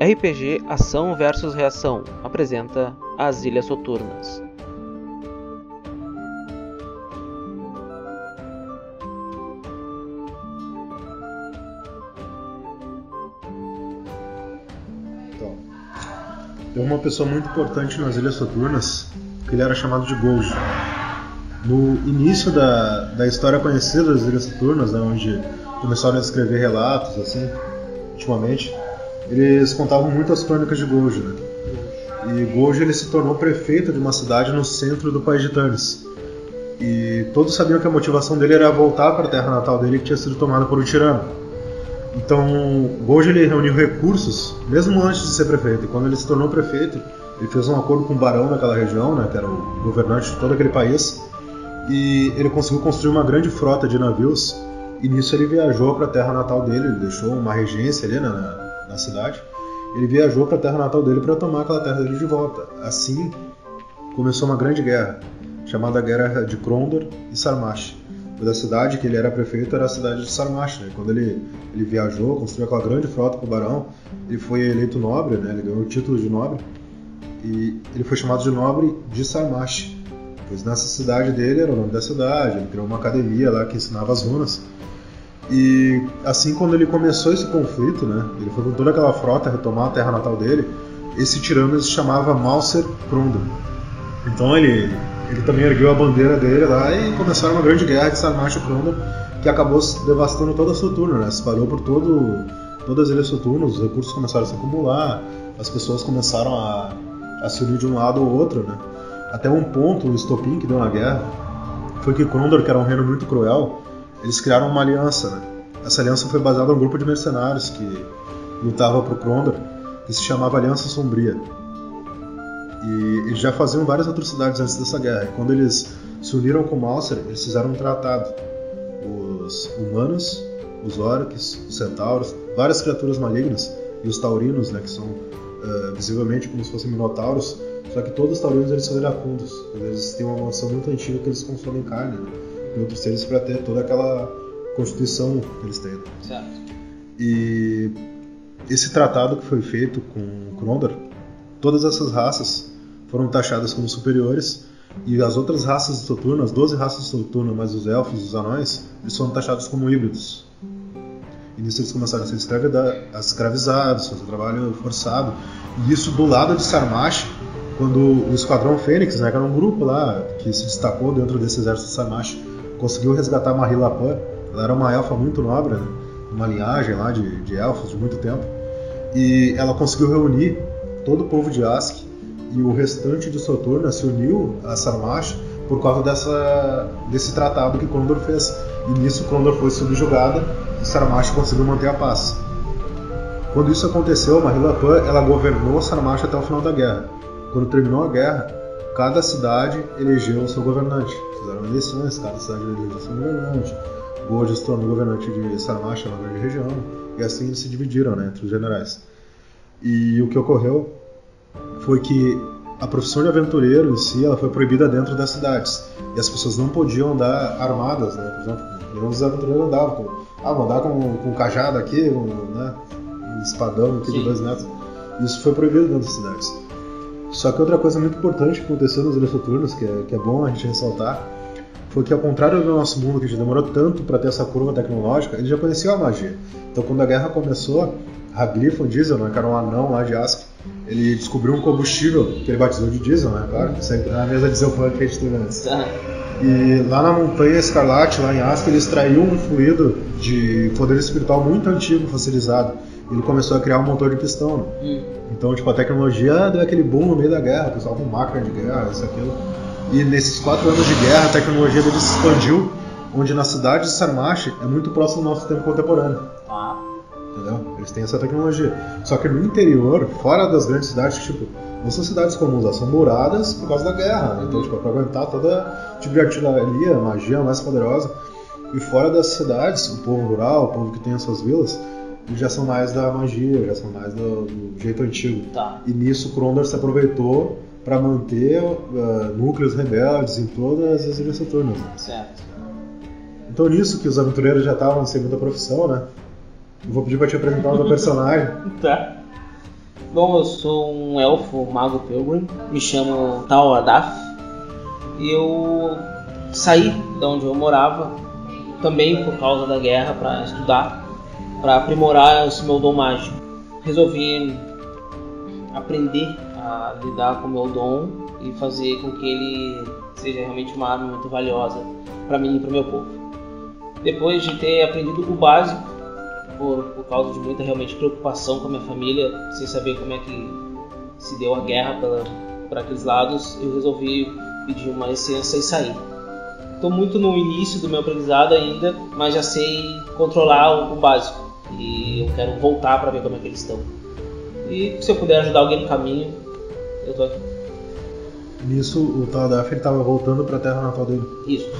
RPG Ação versus Reação apresenta As Ilhas Soturnas. Então, tem uma pessoa muito importante nas Ilhas Soturnas que ele era chamado de Golgi. No início da, da história conhecida das Ilhas Soturnas, né, onde começaram a escrever relatos assim, ultimamente, eles contavam muito as crônicas de Golgi. Né? E Golgi ele se tornou prefeito de uma cidade no centro do país de Tanis. E todos sabiam que a motivação dele era voltar para a terra natal dele que tinha sido tomada por um tirano. Então, Golgi ele reuniu recursos, mesmo antes de ser prefeito. E quando ele se tornou prefeito, ele fez um acordo com o barão daquela região, né, que era o governante de todo aquele país, e ele conseguiu construir uma grande frota de navios. E nisso ele viajou para a terra natal dele, ele deixou uma regência ali na, na cidade. Ele viajou para a terra natal dele para tomar aquela terra dele de volta. Assim começou uma grande guerra, chamada Guerra de Krondor e Sarmash. Da cidade que ele era prefeito era a cidade de Sarmash. Né? Quando ele, ele viajou, construiu aquela grande frota para o barão, ele foi eleito nobre, né? ele ganhou o título de nobre e ele foi chamado de nobre de Sarmash, pois nessa cidade dele era o nome da cidade, ele criou uma academia lá que ensinava as runas. E assim quando ele começou esse conflito, né, ele foi com toda aquela frota retomar a terra natal dele, esse tirano se chamava Mauser Krondor. Então ele, ele também ergueu a bandeira dele lá e começaram uma grande guerra de Sarmash e Krondor, que acabou devastando toda a Soturna, né, espalhou por todo, todas as ilhas Soturnas, os recursos começaram a se acumular, as pessoas começaram a, a se unir de um lado ou outro, né? Até um ponto, o estopim que deu na guerra, foi que Krondor, que era um reino muito cruel, eles criaram uma aliança, né? Essa aliança foi baseada num grupo de mercenários que lutava pro Krondor, que se chamava Aliança Sombria. E eles já faziam várias atrocidades antes dessa guerra. E quando eles se uniram com Mauser, eles fizeram um tratado. Os humanos, os orcs, os centauros, várias criaturas malignas e os taurinos, né, que são uh, visivelmente como se fossem minotauros, só que todos os taurinos eles são iracundos. Eles têm uma mansão muito antiga que eles consomem carne né, e outros seres para ter toda aquela constituição que eles têm. Certo. E esse tratado que foi feito com Krondor, todas essas raças foram taxadas como superiores e as outras raças de Soturno, as 12 raças de Soturno, mais os elfos os anões, eles foram taxados como híbridos. E nisso eles começaram a ser escravizados, fazer trabalho forçado. E isso do lado de Sarmash, quando o Esquadrão Fênix, né, que era um grupo lá que se destacou dentro desse exército de Sarmash, conseguiu resgatar Marie Lapin. Ela era uma elfa muito nobre, né, uma linhagem lá de, de elfos de muito tempo. E ela conseguiu reunir todo o povo de Ask e o restante de Soturna se uniu a Sarmash por causa dessa, desse tratado que Krondor fez. E nisso Krondor foi subjugada e Sarmash conseguiu manter a paz. Quando isso aconteceu, Mahilapan ela governou Sarmash até o final da guerra. Quando terminou a guerra, cada cidade elegeu o seu governante. Fizeram eleições, cada cidade elegeu seu governante. Gold se tornou governante de Sarmash, uma grande região, e assim eles se dividiram né, entre os generais. E o que ocorreu foi que a profissão de aventureiro em si ela foi proibida dentro das cidades. E as pessoas não podiam andar armadas, né? Por exemplo, os aventureiros andavam com, ah, vou andar com, com um cajado aqui, com, né, um espadão aqui Sim. de dois metros. Isso foi proibido dentro das cidades. Só que outra coisa muito importante que aconteceu nas Ilhas Soturnas, que é, que é bom a gente ressaltar, foi que ao contrário do nosso mundo, que já demorou tanto para ter essa curva tecnológica, eles já conheciam a magia. Então quando a guerra começou, Haglifon Diesel, né, que era um anão lá de Ask, ele descobriu um combustível que ele batizou de diesel, né, claro, sempre na mesa diesel punk que a gente teve antes. Tá. E lá na Montanha Escarlate, lá em Ask, ele extraiu um fluido de poder espiritual muito antigo, fossilizado. Ele começou a criar um motor de pistão. Né? Hum. Então, tipo, a tecnologia deu aquele boom no meio da guerra, o pessoal com máquina de guerra, isso, aquilo. E nesses quatro anos de guerra, a tecnologia deles se expandiu, onde na cidade de Sarmash é muito próximo do nosso tempo contemporâneo. Tá. Entendeu? Eles têm essa tecnologia. Só que no interior, fora das grandes cidades, tipo, não são cidades comuns, elas são muradas por causa da guerra. né? Então, tipo, é pra aguentar toda tipo de artilharia, magia mais poderosa. E fora das cidades, o povo rural, o povo que tem as suas vilas, já são mais da magia, já são mais do, do jeito antigo. Tá. E nisso Krondor se aproveitou para manter uh, núcleos rebeldes em todas as ilhas Saturnas. Certo. Então nisso que os aventureiros já estavam sem muita profissão, né? Eu vou pedir para te apresentar o teu personagem. Tá. Bom, eu sou um elfo mago pilgrim, me chamo Tal Adaf e eu saí de onde eu morava também por causa da guerra para estudar, para aprimorar esse meu dom mágico. Resolvi aprender a lidar com o meu dom e fazer com que ele seja realmente uma arma muito valiosa para mim e para o meu povo. Depois de ter aprendido o básico, por, por causa de muita realmente preocupação com a minha família, sem saber como é que se deu a guerra por aqueles lados, eu resolvi pedir uma licença e sair. Estou muito no início do meu aprendizado ainda, mas já sei controlar o, o básico e eu quero voltar para ver como é que eles estão. E se eu puder ajudar alguém no caminho, eu tô aqui. Nisso, o Tadaf estava voltando para a terra natal dele. Isso.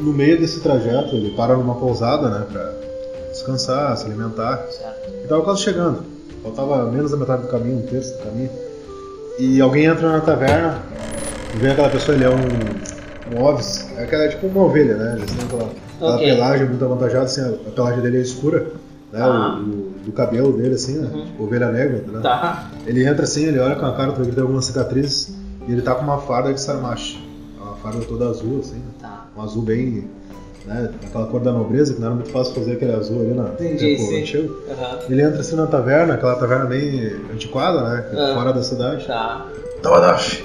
No meio desse trajeto, ele para numa pousada, né, para descansar, se alimentar. Certo. E tava quase chegando. Faltava menos da metade do caminho, um terço do caminho. E alguém entra na taverna e vem aquela pessoa, ele é um, um ovis. É aquela, é tipo uma ovelha, né? Eles têm aquela, aquela Ok. pelagem muito avantajada, assim, a, a pelagem dele é escura. Né? Ah. O, o- do cabelo dele, assim, né? Uhum. Tipo ovelha negra, né? Tá. Ele entra assim, ele olha com a cara, ele tem algumas cicatrizes. E ele tá com uma farda de sarmache. Uma farda toda azul, assim, né? Tá. um azul bem. Né, aquela cor da nobreza, que não era muito fácil fazer aquele azul ali na Entendi, sim. antigo. Aham. Ele entra assim na taverna, aquela taverna bem antiquada, né? Ah. Fora da cidade. Tá.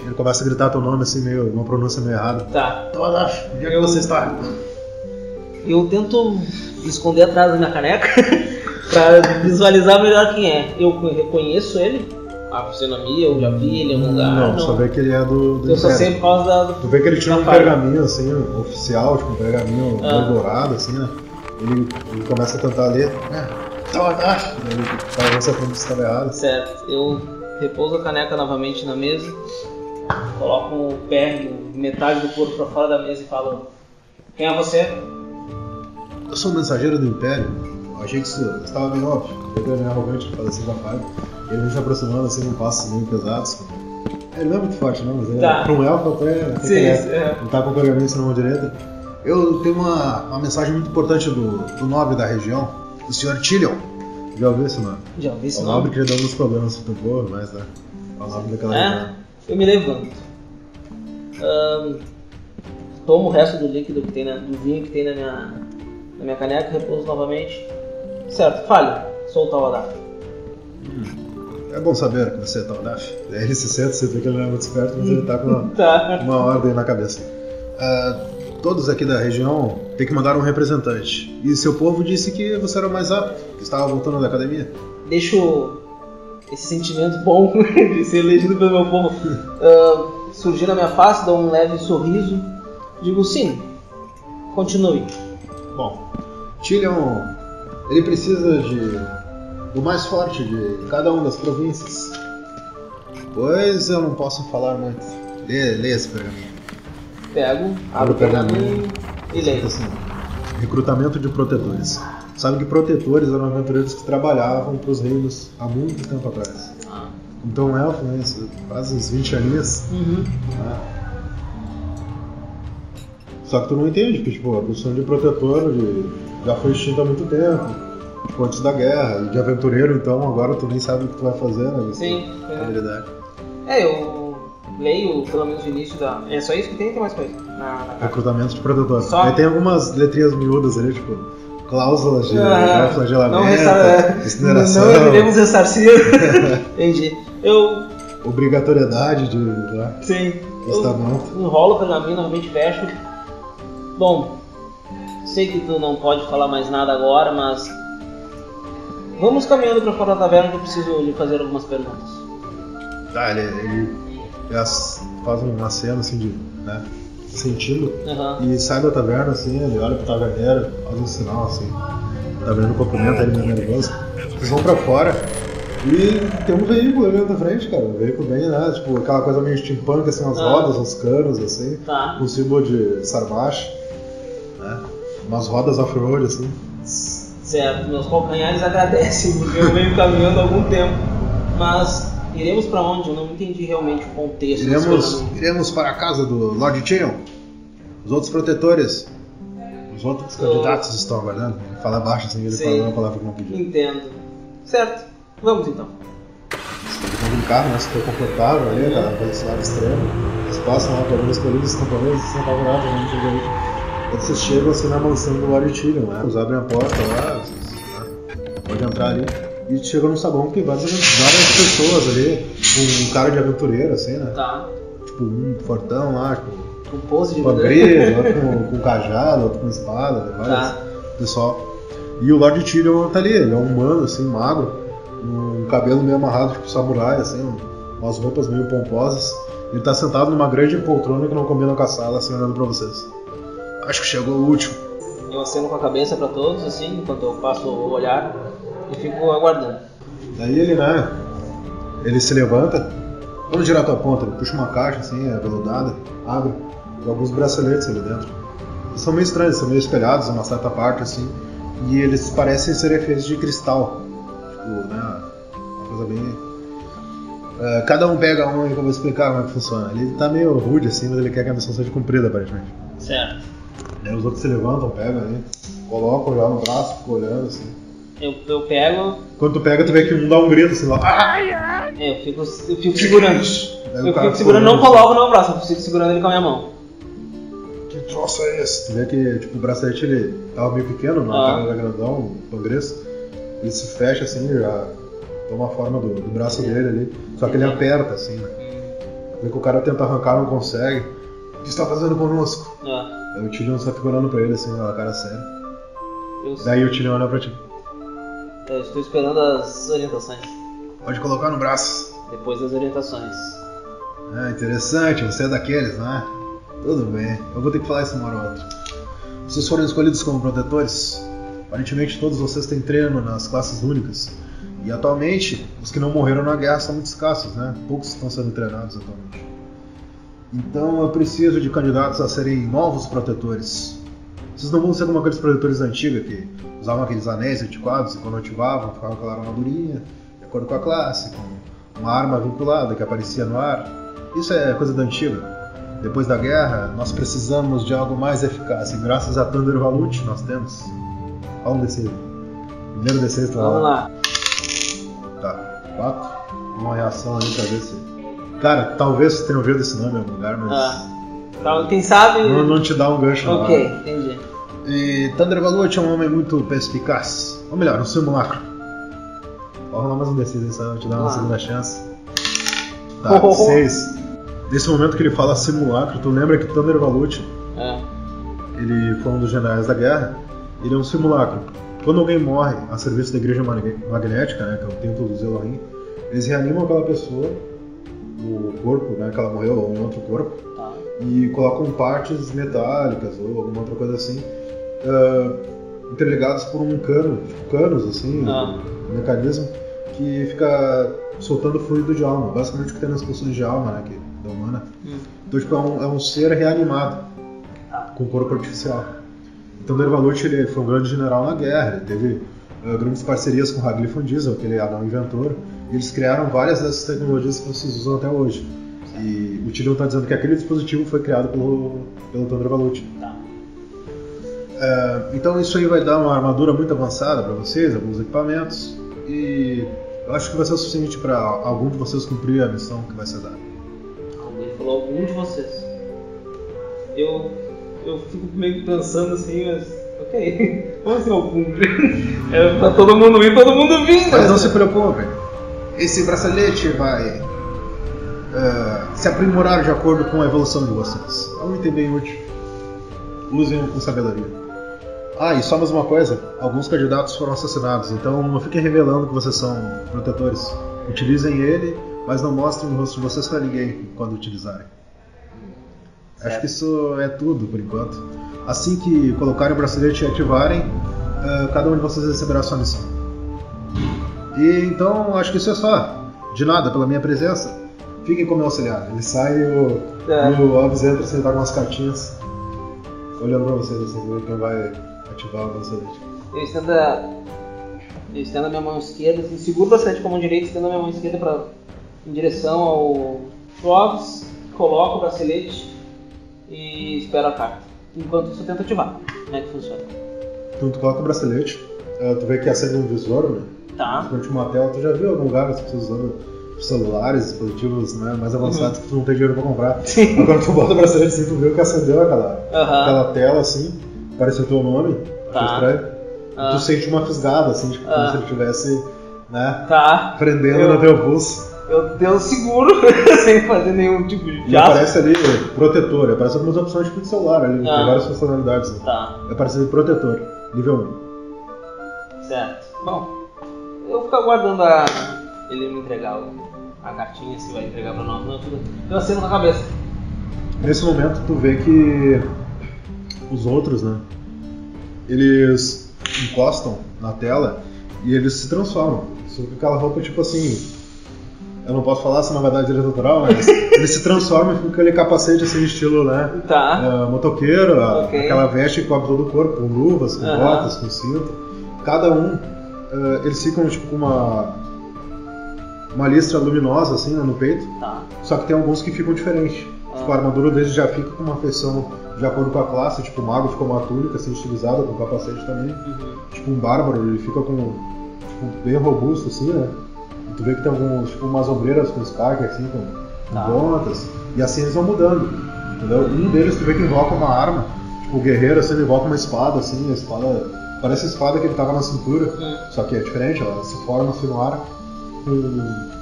Ele começa a gritar teu nome assim, meio, uma pronúncia meio errada. Tá. Tawadaf, onde é que Eu- você está? Eu tento esconder atrás da minha caneca pra visualizar melhor quem é. Eu reconheço ele, a fisionomia, eu já vi ele em algum lugar. não, só vê que ele é do, do Eu só sei por causa da. Tu vê que ele tinha um pergaminho assim, oficial, tipo um pergaminho Ah. dourado, assim, né? Ele, ele começa a tentar ler. É, Tawadaf! Ele talvez se aprenda que estava errado. Certo. Eu repouso a caneca novamente na mesa, coloco o pé, metade do corpo pra fora da mesa e falo: Quem é você? Eu sou um mensageiro do Império. Eu achei que isso estava bem óbvio. Ele é meio arrogante, fala assim com a. Ele vem se aproximando assim com passos meio pesados. Ele não é muito forte, não, mas ele Tá. é, para um elfo até, Sim, é. é. Ele tá com o pergaminho assim na mão direita. Eu tenho uma, uma mensagem muito importante do, do nobre da região, o Sr. Tillion. Já ouviu esse nome? Já ouvi É esse o nome? nobre que já deu alguns problemas pro povo, mas né? É o nobre daquela É? região. Eu me levanto. Ahn, tomo o resto do líquido que tem na, do vinho que tem na minha, na minha caneca, repouso novamente. Certo, fale. Sou o Tawadaf. É bom saber que você é Taudaf. Aí ele se senta, você vê que ele não é muito esperto, mas ele tá com uma, Tá. uma ordem na cabeça. Ah, todos aqui da região têm que mandar um representante. E seu povo disse que você era o mais apto, que estava voltando da academia. Deixo esse sentimento bom de ser elegido pelo meu povo ah, surgir na minha face, dou um leve sorriso. Digo sim, continue. Bom, Tillion, ele precisa de do mais forte de cada uma das províncias. Pois eu não posso falar muito. Lê, lê esse pergaminho. Pego, abro o pergaminho e leio. Assim, recrutamento de protetores. Sabe que protetores eram aventureiros que trabalhavam para os reinos há muito tempo atrás. Ah. Então um elfo, né, faz uns 20 aninhos, Uhum. né? Só que tu não entende que tipo, a profissão de protetor de- já foi extinta há muito tempo. Tipo, antes da guerra, e de aventureiro, então agora tu nem sabe o que tu vai fazer, né? Você Sim. é. habilidade. É, eu leio pelo menos o início da. É só isso que tem ou tem mais coisa? Na, na. Recrutamento de protetor. Só- Aí tem algumas letrinhas miúdas ali, tipo, cláusulas de Ah, flagelamento, não, resta... incineração, não iremos ressarcir. Entendi. Eu. obrigatoriedade de. Né, Sim. Testamento. enrolo o pergaminho, novamente fecho. Bom, sei que tu não pode falar mais nada agora, mas. Vamos caminhando pra fora da taverna que eu preciso lhe fazer algumas perguntas. Tá, ele, ele as- faz uma cena assim de. né, sentindo. Aham. E sai da taverna assim, ele olha pro taverneiro, faz um sinal assim. O taverneiro cumprimenta ele meio nervoso. Eles vão pra fora e tem um veículo ali na frente, cara. Um veículo bem, né? Tipo, aquela coisa meio steampunk, assim, umas Ah. rodas, uns canos, assim. Tá. Com símbolo de sarmache. Né? Umas rodas off-road, assim. Certo, meus calcanhares agradecem, porque eu venho caminhando há algum tempo. Mas iremos pra onde? Eu não entendi realmente o contexto. Iremos, iremos para a casa do Lord Cheon. Os outros protetores. Os outros candidatos estão aguardando. Fala baixo assim, ele Sim. fala uma palavra que não pediu. Entendo. Certo, vamos então. dentro do carro, né? Super confortável ali, aquela velocidade extrema. Eles passam lá por algumas colinas camponesas, sem apavorados, né? Chega aí. Aí vocês chegam assim na mansão do Lord Tyrion, né? Eles abrem a porta lá, vocês, né? pode entrar ali. E chegam num saguão que tem várias, várias pessoas ali, um cara de aventureiro, assim, né? Tá. Tipo, um fortão lá, tipo, Com pose de com a vida. grisa, outro com, com cajado, outro com espada, né? vários Tá. pessoal. E o Lord Tyrion tá ali, ele é um humano, assim, magro, um cabelo meio amarrado, tipo samurai, assim, um- umas roupas meio pomposas. Ele tá sentado numa grande poltrona que não combina com a sala, assim, olhando pra vocês. Acho que chegou o último. Eu aceno com a cabeça pra todos, assim, enquanto eu passo o olhar e fico aguardando. Daí ele, né, ele se levanta, vamos direto ao ponto, ele puxa uma caixa, assim, aveludada, abre, e alguns braceletes ali dentro. Eles são meio estranhos, são meio espelhados em uma certa parte, assim, e eles parecem serem feitos de cristal. Tipo, né, uma coisa bem... É, cada um pega um e eu vou explicar como é que funciona. Ele tá meio rude, assim, mas ele quer que a missão seja cumprida, aparentemente. Certo. Daí os outros se levantam, pegam ali, colocam já no braço, ficam olhando, assim. Eu, eu pego, Quando tu pega, tu vê que um dá um grito, assim, lá... "Ah!" é, eu fico, eu fico segurando. Daí o Eu fico segurando, não coloco no meu braço, eu fico segurando ele com a minha mão. Que troço é esse? Tu vê que tipo, o bracelete ele tava meio pequeno, não? Ah. O cara era grandão, um pangreço. Ele se fecha assim, já toma a forma do, do braço dele ali. Só que ele aperta assim, né? Vê que o cara tenta arrancar, não consegue. O que você tá fazendo conosco? Ah, Aí o Tyrion só fica olhando pra ele assim, com a cara séria. eu, Daí o Tyrion olha pra ti. eu estou esperando as orientações. Pode colocar no braço. Depois das orientações. Ah, interessante, você é daqueles, não é? Tudo bem, eu vou ter que falar isso uma hora ou outra. Vocês foram escolhidos como protetores? Aparentemente todos vocês têm treino nas classes únicas. E atualmente, os que não morreram na guerra são muito escassos, né? Poucos estão sendo treinados atualmente. Então eu preciso de candidatos a serem novos protetores. Vocês não vão ser como aqueles protetores antigos que usavam aqueles anéis antiquados e quando ativavam ficavam aquela armadurinha, de acordo com a classe, com uma arma vinculada que aparecia no ar. Isso é coisa da antiga. Depois da guerra, nós precisamos de algo mais eficaz e graças a Thunder Valut nós temos. Olha um D6. Primeiro D6 tá Vamos lá. Tá, 4. Uma reação ali pra ver se. Cara, talvez você tenha ouvido esse nome em algum lugar, mas. Ah, tá, quem sabe. Não, não te dá um gancho ok, hora. entendi. E Thunder Valut é um homem muito perspicaz. Ou melhor, um simulacro. Vou rolar mais um D6 aí, só pra te dar uma Ah. segunda chance. Tá, Oh. 6. Nesse momento que ele fala simulacro, tu lembra que Thunder Valut É. ele foi um dos generais da guerra, ele é um simulacro. Quando alguém morre a serviço da igreja mag- magnética, né, que é o templo dos Elohim, eles reanimam aquela pessoa, o corpo, né, que ela morreu, ou em outro corpo, Tá. e colocam partes metálicas ou alguma outra coisa assim, ah, interligadas por um cano, tipo canos assim, Ah. um mecanismo que fica soltando fluido de alma, basicamente o que tem nas pessoas de alma, né, que, da humana. Hum. Então, tipo, é um, é um ser reanimado Tá. com corpo artificial. Então, Dervalut ele foi um grande general na guerra, ele teve eh, grandes parcerias com Hagli von Diesel, aquele anão inventor, eles criaram várias dessas tecnologias que vocês usam até hoje. E o Tyrion está dizendo que aquele dispositivo foi criado pelo, pelo Valut. Tá. Eh, então isso aí vai dar uma armadura muito avançada para vocês, alguns equipamentos, e eu acho que vai ser o suficiente para algum de vocês cumprir a missão que vai ser dada. Ele falou algum de vocês. Eu. Eu fico meio pensando assim, mas. Ok. Como assim eu cumpre? É pra todo mundo ir, todo mundo vindo. Mas não se preocupem, esse bracelete vai eh, se aprimorar de acordo com a evolução de vocês. É um item bem útil. Usem com sabedoria. Ah, e só mais uma coisa: alguns candidatos foram assassinados, então não fiquem revelando que vocês são protetores. Utilizem ele, mas não mostrem o rosto de vocês pra ninguém quando utilizarem. Acho que isso é tudo por enquanto. Assim que colocarem o bracelete e ativarem, eh, cada um de vocês receberá sua missão. E então acho que isso é só. De nada, pela minha presença. Fiquem como meu auxiliar. Ele sai e o, É. o Alves entra sem dar umas cartinhas. Olhando pra vocês assim, ver quem vai ativar o bracelete. Eu estendo a. Eu estendo a minha mão esquerda, assim, seguro o bracelete com a mão direita, estendo a minha mão esquerda pra, em direção ao Frogs, coloco o bracelete e espero a carta. Enquanto isso eu tento ativar. Como é que funciona? Então tu coloca o bracelete, eh, tu vê que acende um visor, né? Tá. Durante uma tela, tu já viu em algum lugar as pessoas usando celulares, dispositivos né, mais avançados que tu não tem dinheiro pra comprar. Uhum. Sim. Quando tu bota o bracelete assim, tu vê que acendeu aquela, Aham. aquela tela assim, aparece o teu nome, Tá. estranho. Ah. Tu sente uma fisgada, assim, tipo, como Ah. se ele estivesse, né, Tá. prendendo Eu- no teu pulso. Eu dei um seguro sem fazer nenhum tipo de E aparece ali protetor, aparece algumas opções tipo de celular ali, Ah. tem várias funcionalidades. Tá, Aparece ali protetor, nível 1. certo. Bom, eu ficar aguardando a... ele me entregar a cartinha, se vai entregar pra nós. Não, tudo. Eu aceno com a cabeça. Nesse momento tu vê que os outros, né? Eles encostam na tela e eles se transformam. Só que aquela roupa tipo assim. Eu não posso falar se na verdade ele é natural, mas eles se transformam com aquele capacete assim, estilo, né? Tá. ah, motoqueiro, a- Ok. aquela veste que cobre todo o corpo, com luvas, com botas, com cinto. Cada um, ah, eles ficam tipo com uma, uma listra luminosa assim né, no peito. Tá. Só que tem alguns que ficam diferentes. Ah. Tipo, a armadura deles já fica com uma feição de acordo com a classe. Tipo, o mago fica com uma túnica assim, estilizada, com capacete também. Uhum. Tipo, um bárbaro, ele fica com. Tipo, bem robusto assim, né? E tu vê que tem alguns, tipo, umas ombreiras com spike assim, com, com Tá. pontas. E assim eles vão mudando. Entendeu? Um deles tu vê que invoca uma arma. Tipo, o guerreiro assim, ele invoca uma espada assim, a espada. Parece a espada que ele tava na cintura. Hum. Só que é diferente, ela se forma assim no ar com.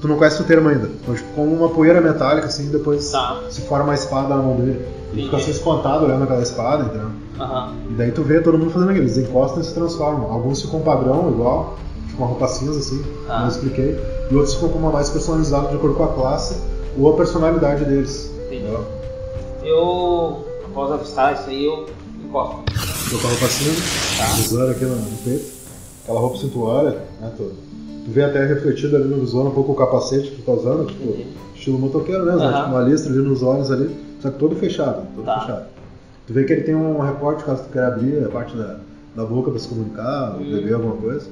Tu não conhece o termo ainda. Tipo, como uma poeira metálica, assim, depois Tá. se forma a espada na mão dele. Ele fica assim espantado olhando aquela espada, entendeu? Aham. E daí tu vê todo mundo fazendo aquilo, eles encostam e se transformam. Alguns ficam padrão, igual, tipo uma roupa cinza, assim, Tá. como eu expliquei. E outros ficam com uma mais personalizada de acordo com a classe ou a personalidade deles. Entendi. Entendeu? Eu, após avistar isso aí, eu encosto. Tô com a roupa cinza, Tá. aqui no, no peito, aquela roupa cintuária, né? Tu, tu vê até refletido ali no visor um pouco o capacete que tu tá usando, tipo, estilo motoqueiro mesmo, né? Tipo uma listra ali nos olhos ali, só que todo fechado, todo Tá. fechado. Tu vê que ele tem um recorte caso tu queira abrir a parte da, da boca pra se comunicar, Hum. beber alguma coisa.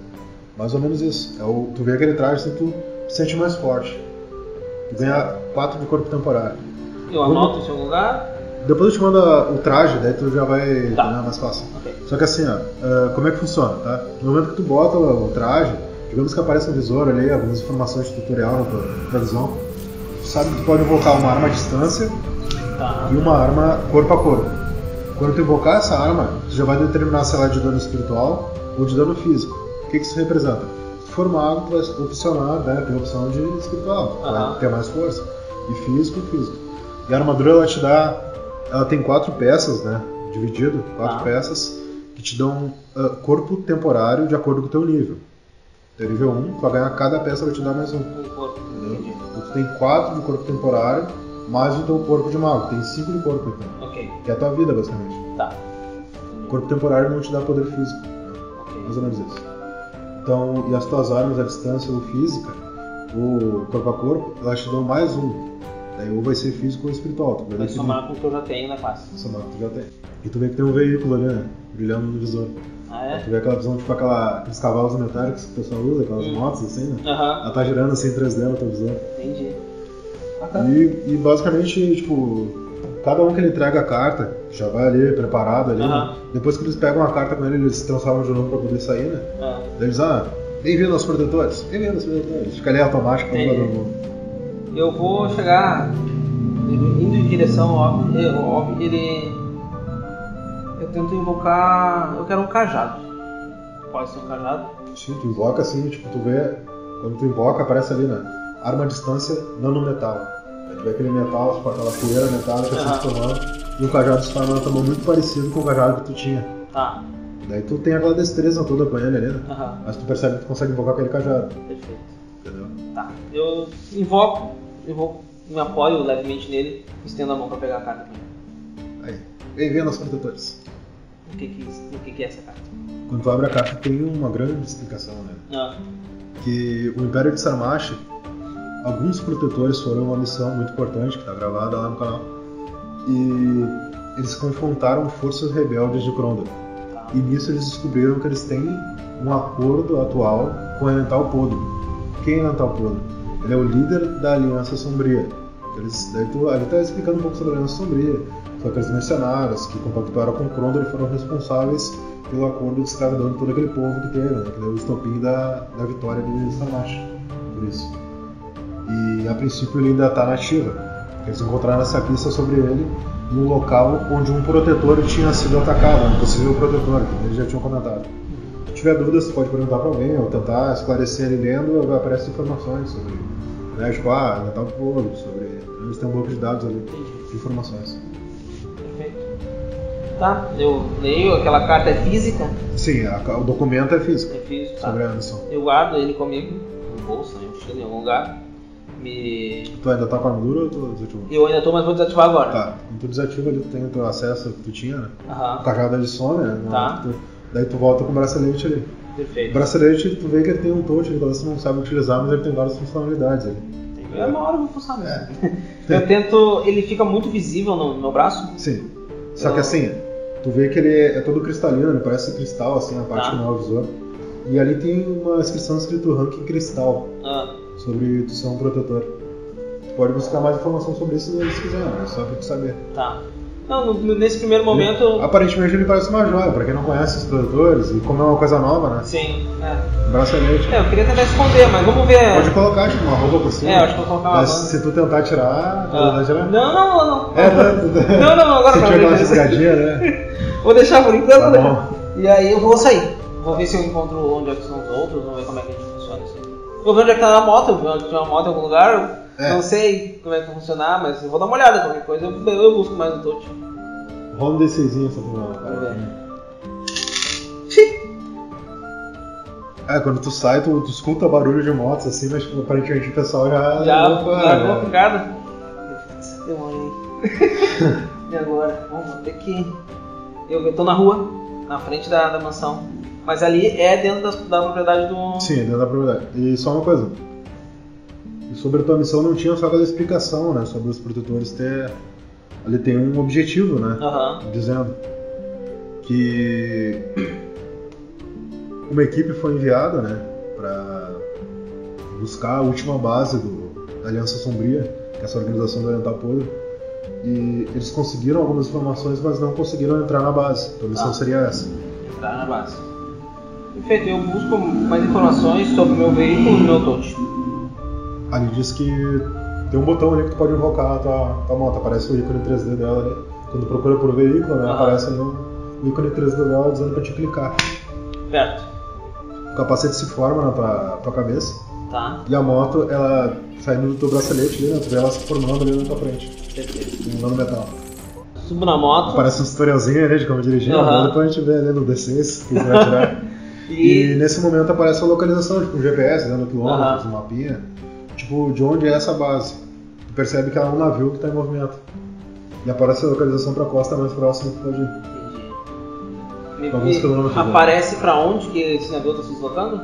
Mais ou menos isso. É o, tu vê aquele traje assim, tu te sente mais forte. Tu ganha 4 de corpo temporário. Eu anoto em seu lugar. Depois eu te mando o traje, daí tu já vai Tá. né, mais fácil. Ok. Só que assim, ó, ah, como é que funciona, tá? No momento que tu bota o, traje, digamos que aparece no visor ali, algumas informações de tutorial na tua, visão, tu sabe que tu pode invocar uma arma à distância Tá. e uma arma corpo a corpo. Quando tu invocar essa arma, tu já vai determinar se ela é de dano espiritual ou de dano físico. O que, que isso representa? Se for mago, tu vai opcionar, né? Tem a opção de espiritual, tu vai ter mais força. E físico, físico. E a armadura ela te dá. Ela tem quatro peças, né? Dividido, quatro Tá. peças, que te dão ah, corpo temporário de acordo com o teu nível. Teu nível 1, tu vai ganhar cada peça vai te dar mais um. Um corpo. Entendi. Então, tu tem 4 de corpo temporário, mais o teu corpo de mago. Tem 5 de corpo, então. Ok. Que é a tua vida, basicamente. Tá. O corpo temporário não te dá poder físico. né? Ok. Mais ou menos isso. Então, e as tuas armas à distância ou física, ou corpo a corpo, elas te dão mais um. Daí ou vai ser físico ou espiritual. Tu vai Vai somar com o que eu já tenho na classe. Somar que tu já tem. E tu vê que tem um veículo ali, né? Brilhando no visor. Ah, é? Tu vê aquela visão, tipo aquela, aqueles cavalos metálicos que o pessoal usa, aquelas Hum. motos assim, né? Aham. Ela tá girando assim em 3D na tua visão. Entendi. Ah, tá. E, e basicamente, tipo, cada um que ele entrega a carta, já vai ali preparado ali. Aham. né? Depois que eles pegam a carta com ele, eles se transformam de novo pra poder sair, né? Ah, Daí eles, ah, bem-vindo aos protetores, bem-vindo aos protetores. Fica ali automático pra todo mundo. Eu vou chegar indo em direção ao Ob, eh, o Ob, ele. Eu tento invocar. Eu quero um cajado. Pode ser um cajado? Sim, tu invoca assim, tipo, tu vê, quando tu invoca, aparece ali, né? Arma à distância, nanometal. Aí tu vê aquele metal, tipo, aquela poeira metálica assim Aham. se formando, e o cajado se torna também muito parecido com o cajado que tu tinha. Tá. Daí tu tem aquela destreza toda com ele ali, né? Aham. Mas tu percebe que tu consegue invocar aquele cajado, Perfeito. entendeu? Tá. Eu invoco, invoco, me apoio levemente nele, estendo a mão pra pegar a carta. Aí, bem-vindo aos protetores. O que que, o que que é essa carta? Quando tu abre a carta tem uma grande explicação, né? Ah, Que o Império de Sarmash, alguns protetores foram uma missão muito importante, que está gravada lá no canal, e eles confrontaram forças rebeldes de Krondor. tá. E nisso eles descobriram que eles têm um acordo atual com a Elemental Podre. Quem é Elemental Podre? Ele é o líder da Aliança Sombria. Eles, daí tu, ali tá explicando um pouco sobre a Aliança Sombria. São aqueles mercenários que compactuaram com Krondor e foram responsáveis pelo acordo de escravidão de todo aquele povo que teve, né? Que deu o estopim da, da vitória de Sarmash. por isso. E a princípio ele ainda na ativa. Eles encontraram essa pista sobre ele no local onde um protetor tinha sido atacado, um possível protetor, que eles já tinham comentado. Se tiver dúvidas, você pode perguntar para alguém ou tentar esclarecer ele lendo, aparecem informações sobre. Né, tipo, ah, tá um pouco, sobre. Eles têm um banco de dados ali de informações. Perfeito. Tá, eu leio, aquela carta é física? Sim, a- o documento é físico É físico, tá. sobre a missão. Eu guardo ele comigo, no bolso, mochila, em algum lugar. Me... Tu ainda tá com a armadura ou tu desativou? Eu ainda tô, mas vou desativar agora. Tá, quando tu desativa ali, tu tem o teu acesso que tu tinha, né? O Aham, cajado ele some, né? Tá. Tu- daí tu volta com o bracelete ali. O perfeito. bracelete, tu vê que ele tem um touch, ele talvez tu não sabe utilizar, mas ele tem várias funcionalidades ali. É uma hora eu vou postar mesmo. É. Eu tento. Ele fica muito visível no meu braço. Sim. Só que Eu- assim, tu vê que ele é todo cristalino, ele parece cristal, assim, a parte Tá. que não é o visor. E ali tem uma inscrição escrito ranking cristal, Ah, sobre tu ser um protetor. Tu pode buscar mais informação sobre isso se quiser? É só pra tu saber. tá. Não, nesse primeiro momento. Aparentemente ele parece uma joia, pra quem não conhece os protetores, e como é uma coisa nova, né? Sim, é. Bracelete. É, eu queria tentar esconder, mas vamos ver. Pode colocar tipo, uma roupa por cima. É, acho que vou colocar uma Mas banda. se tu tentar tirar, tu Ah. tirar. Não, não, não, não. É, tá- Não, não, agora não. deixa- fisgadinha, né? Vou deixar por enquanto. Tá né? E aí eu vou sair. Vou ver se eu encontro onde é que são os outros, vamos ver como é que a gente funciona isso. Vou ver onde é que tá a moto, eu ver onde tem uma moto em algum lugar. Eu É. Não sei como é que vai funcionar, mas eu vou dar uma olhada, qualquer coisa eu, eu busco mais no touch. Rola um D6 essa Vamos porra. ver. É, quando tu sai, tu, tu escuta barulho de motos assim, mas tipo, aparentemente o pessoal já. Já, Opa, já né? vou picada. Demônio aí. e agora? Bom, vou ter que. Eu, eu tô na rua, na frente da, da mansão. Mas ali é dentro das- da, propriedade do. Sim, dentro da propriedade. E só uma coisa. Sobre a tua missão não tinha só aquela explicação, né? Sobre os protetores ter. Ali tem um objetivo, né? Aham. dizendo que uma equipe foi enviada, né, para buscar a última base do, da Aliança Sombria, que é essa organização do Oriental Podre, e eles conseguiram algumas informações, mas não conseguiram entrar na base. Então a missão Ah. seria essa. Entrar na base. Perfeito, eu busco mais informações sobre o meu veículo e meu touch. Ali diz que tem um botão ali que tu pode invocar a tua, tua moto, aparece o ícone 3D dela ali. Quando procura por veículo, né, Ah. aparece ali um ícone 3D dela dizendo pra te clicar. Perto. O capacete se forma na tua, tua cabeça. Tá? E a moto, ela saindo do teu bracelete ali, né? Tu vê ela se formando ali na tua frente, Perfeito. no metal. Subo na moto. Parece um tutorialzinho ali de como dirigir, Aham. mas depois a gente vê ali no D6, que vai tirar. E. e nesse momento aparece a localização, tipo um GPS, dando quilômetros, Aham. um mapinha. Tipo, de onde é essa base. Tu percebe que ela é um navio que está em movimento. E aparece a localização pra costa mais próxima que tu pode ir. Alguns me quilômetros, aparece pra onde que esse navio tá se deslocando?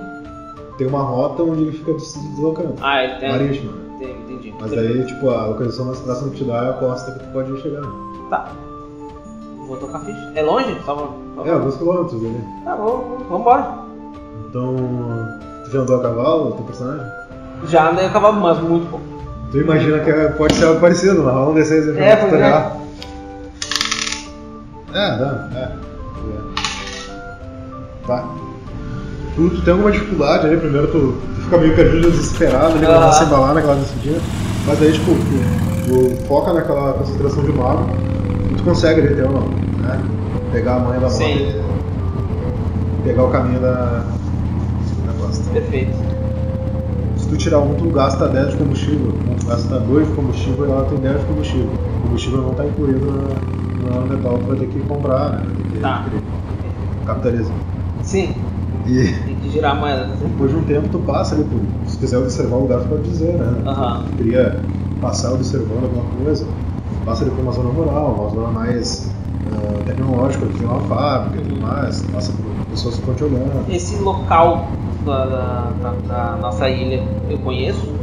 Tem uma rota onde ele fica se deslocando. Ah, ele tem. Marítimo. Entendi. entendi. Mas daí, tipo, a localização mais próxima que te dá é a costa que tu pode chegar. Tá. Vou tocar ficha. É longe? Só pra- só É, pra- alguns quilômetros ali. Tá bom, vambora. Então, tu já andou a cavalo, teu personagem? Já andei a cavalo, mas muito pouco. Tu imagina que é- pode ser algo parecido, mas D6 aí pra É, tu pois pegar. É, dá, é. é. Tá. Tu, tu tem alguma dificuldade ali, primeiro tu, tu fica meio perdido, desesperado ali, Ah. começa a se embalar naquela decidinha. Mas aí, tipo, tu, tu foca naquela concentração de mago e tu consegue ali ter uma, né? Pegar a manha da moto e pegar o caminho da, da costa. Perfeito. Se tu tirar um, tu gasta 10 de combustível. Tu gasta 2 de combustível e ela tem 10 de combustível. O combustível não está incluído na, na metal, tu vai ter que comprar, né? Vai ter que Tá. Capitalismo. Sim, E tem que girar a moeda. depois de um tempo tu passa ali por. Se quiser observar o lugar, tu pode dizer, né? Aham. Tu queria passar observando alguma coisa, passa ali por uma zona rural, uma zona mais ah, tecnológica, que tem uma fábrica e tudo mais, passa por pessoas que estão te olhando. Esse local da, da, da- nossa ilha eu conheço?